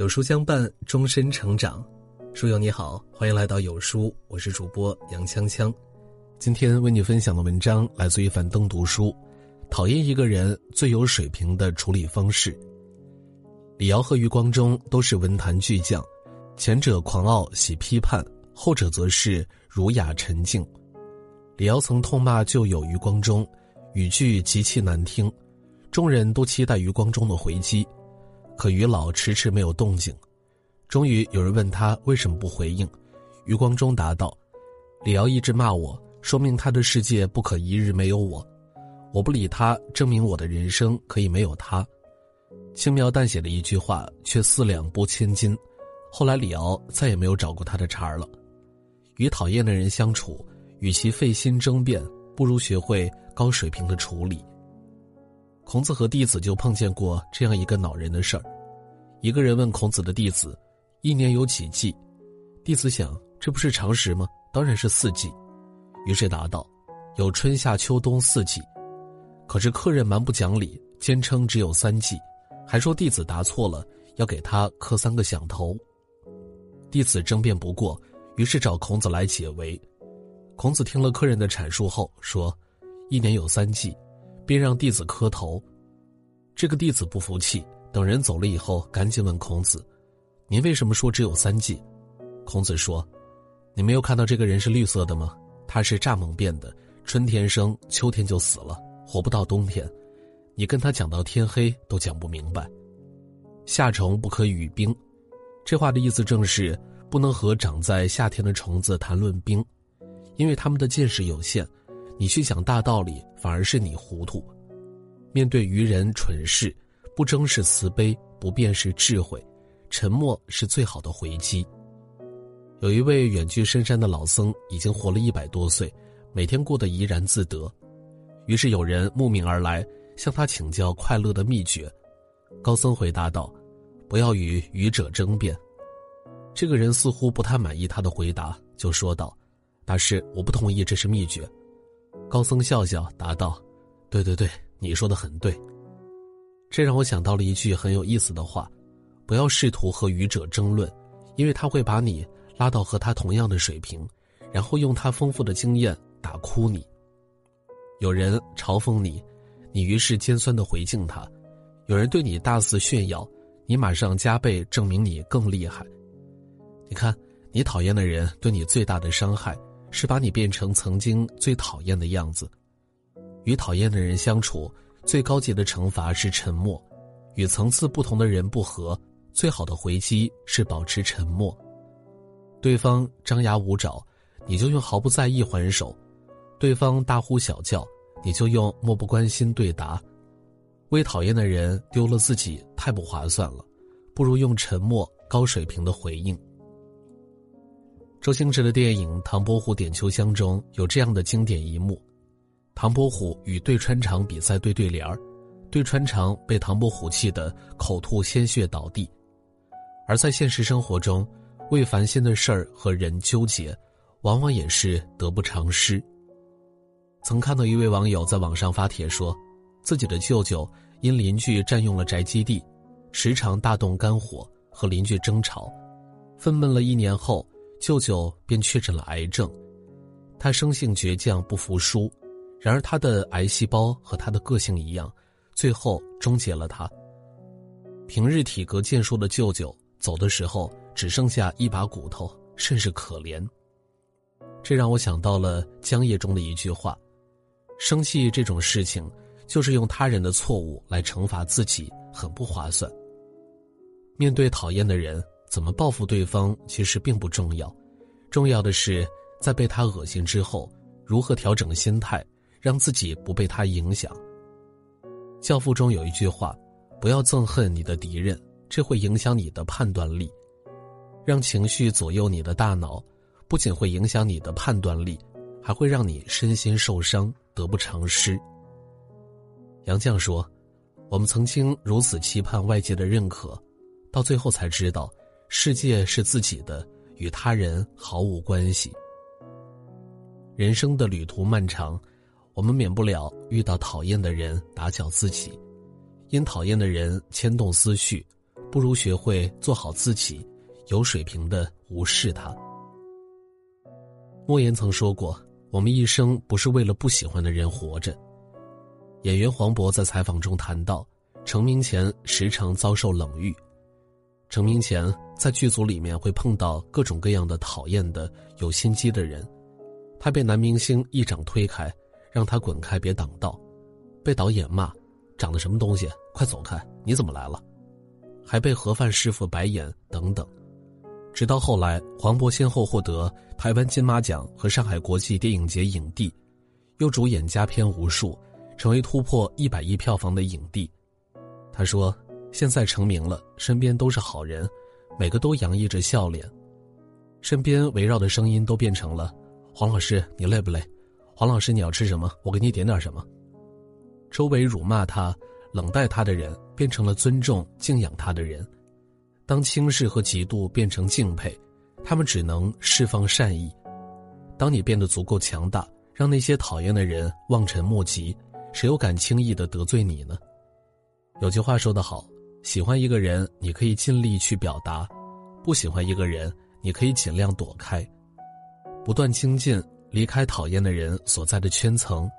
有书相伴，终身成长。书友你好，欢迎来到有书，我是主播杨锵锵。今天为你分享的文章来自于樊登读书。讨厌一个人最有水平的处理方式。李瑶和余光中都是文坛巨匠，前者狂傲喜批判，后者则是儒雅沉静。李瑶曾痛骂旧友余光中，语句极其难听，众人都期待余光中的回击。可于老迟迟没有动静，终于有人问他为什么不回应，余光中答道：“李瑶一直骂我，说明他的世界不可一日没有我，我不理他，证明我的人生可以没有他。”轻描淡写的一句话，却四两拨千斤。后来李敖再也没有找过他的茬儿了。与讨厌的人相处，与其费心争辩，不如学会高水平的处理。孔子和弟子就碰见过这样一个恼人的事儿。一个人问孔子的弟子：“一年有几季？”弟子想：“这不是常识吗？当然是四季。”于是答道：“有春夏秋冬四季。”可是客人蛮不讲理，坚称只有三季，还说弟子答错了，要给他磕三个响头。弟子争辩不过，于是找孔子来解围。孔子听了客人的阐述后说：“一年有三季。”便让弟子磕头，这个弟子不服气，等人走了以后，赶紧问孔子：“您为什么说只有三季？”孔子说：“你没有看到这个人是绿色的吗？他是蚱蜢变的，春天生，秋天就死了，活不到冬天。你跟他讲到天黑都讲不明白。夏虫不可语冰，这话的意思正是不能和长在夏天的虫子谈论冰，因为他们的见识有限。”你去讲大道理，反而是你糊涂。面对愚人蠢事，不争是慈悲，不辩是智慧，沉默是最好的回击。有一位远居深山的老僧，已经活了一百多岁，每天过得怡然自得。于是有人慕名而来，向他请教快乐的秘诀。高僧回答道：“不要与愚者争辩。”这个人似乎不太满意他的回答，就说道：“大师，我不同意这是秘诀。”高僧笑笑答道：“对对对，你说的很对。”这让我想到了一句很有意思的话：“不要试图和愚者争论，因为他会把你拉到和他同样的水平，然后用他丰富的经验打哭你。有人嘲讽你，你于是尖酸的回敬他；有人对你大肆炫耀，你马上加倍证明你更厉害。你看，你讨厌的人对你最大的伤害。”是把你变成曾经最讨厌的样子。与讨厌的人相处，最高级的惩罚是沉默；与层次不同的人不和，最好的回击是保持沉默。对方张牙舞爪，你就用毫不在意还手；对方大呼小叫，你就用漠不关心对答。为讨厌的人丢了自己，太不划算了，不如用沉默高水平的回应。周星驰的电影《唐伯虎点秋香》中有这样的经典一幕：唐伯虎与对穿肠比赛对对联儿，对穿肠被唐伯虎气得口吐鲜血倒地。而在现实生活中，为烦心的事儿和人纠结，往往也是得不偿失。曾看到一位网友在网上发帖说，自己的舅舅因邻居占用了宅基地，时常大动肝火，和邻居争吵，愤懑了一年后。舅舅便确诊了癌症，他生性倔强不服输，然而他的癌细胞和他的个性一样，最后终结了他。平日体格健硕的舅舅走的时候只剩下一把骨头，甚是可怜。这让我想到了江夜中的一句话：“生气这种事情，就是用他人的错误来惩罚自己，很不划算。”面对讨厌的人。怎么报复对方其实并不重要，重要的是在被他恶心之后，如何调整心态，让自己不被他影响。教父中有一句话：“不要憎恨你的敌人，这会影响你的判断力。”让情绪左右你的大脑，不仅会影响你的判断力，还会让你身心受伤，得不偿失。杨绛说：“我们曾经如此期盼外界的认可，到最后才知道。”世界是自己的，与他人毫无关系。人生的旅途漫长，我们免不了遇到讨厌的人打搅自己，因讨厌的人牵动思绪，不如学会做好自己，有水平的无视他。莫言曾说过：“我们一生不是为了不喜欢的人活着。”演员黄渤在采访中谈到，成名前时常遭受冷遇，成名前在剧组里面会碰到各种各样的讨厌的、有心机的人，他被男明星一掌推开，让他滚开，别挡道；被导演骂：“长得什么东西，快走开！你怎么来了？”还被盒饭师傅白眼等等，直到后来，黄渤先后获得台湾金马奖和上海国际电影节影帝，又主演佳片无数，成为突破一百亿票房的影帝。他说：“现在成名了，身边都是好人，每个都洋溢着笑脸，身边围绕的声音都变成了：黄老师，你累不累？黄老师，你要吃什么？我给你点点什么。”周围辱骂他。冷待他的人变成了尊重、敬仰他的人；当轻视和嫉妒变成敬佩，他们只能释放善意。当你变得足够强大，让那些讨厌的人望尘莫及，谁又敢轻易的得罪你呢？有句话说得好：喜欢一个人，你可以尽力去表达；不喜欢一个人，你可以尽量躲开。不断精进，离开讨厌的人所在的圈层，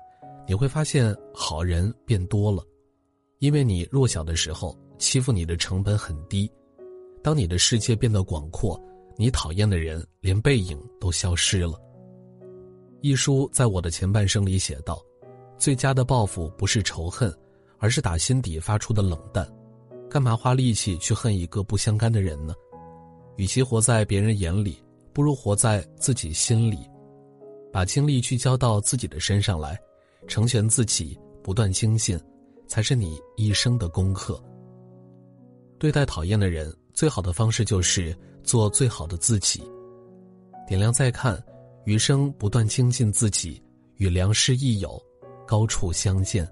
你会发现好人变多了。因为你弱小的时候，欺负你的成本很低；当你的世界变得广阔，你讨厌的人连背影都消失了。一书在我的前半生里写道：“最佳的报复不是仇恨，而是打心底发出的冷淡。干嘛花力气去恨一个不相干的人呢？与其活在别人眼里，不如活在自己心里。把精力聚焦到自己的身上来，成全自己，不断精进。”才是你一生的功课。对待讨厌的人，最好的方式就是做最好的自己。点亮再看，余生不断精进自己，与良师益友，高处相见。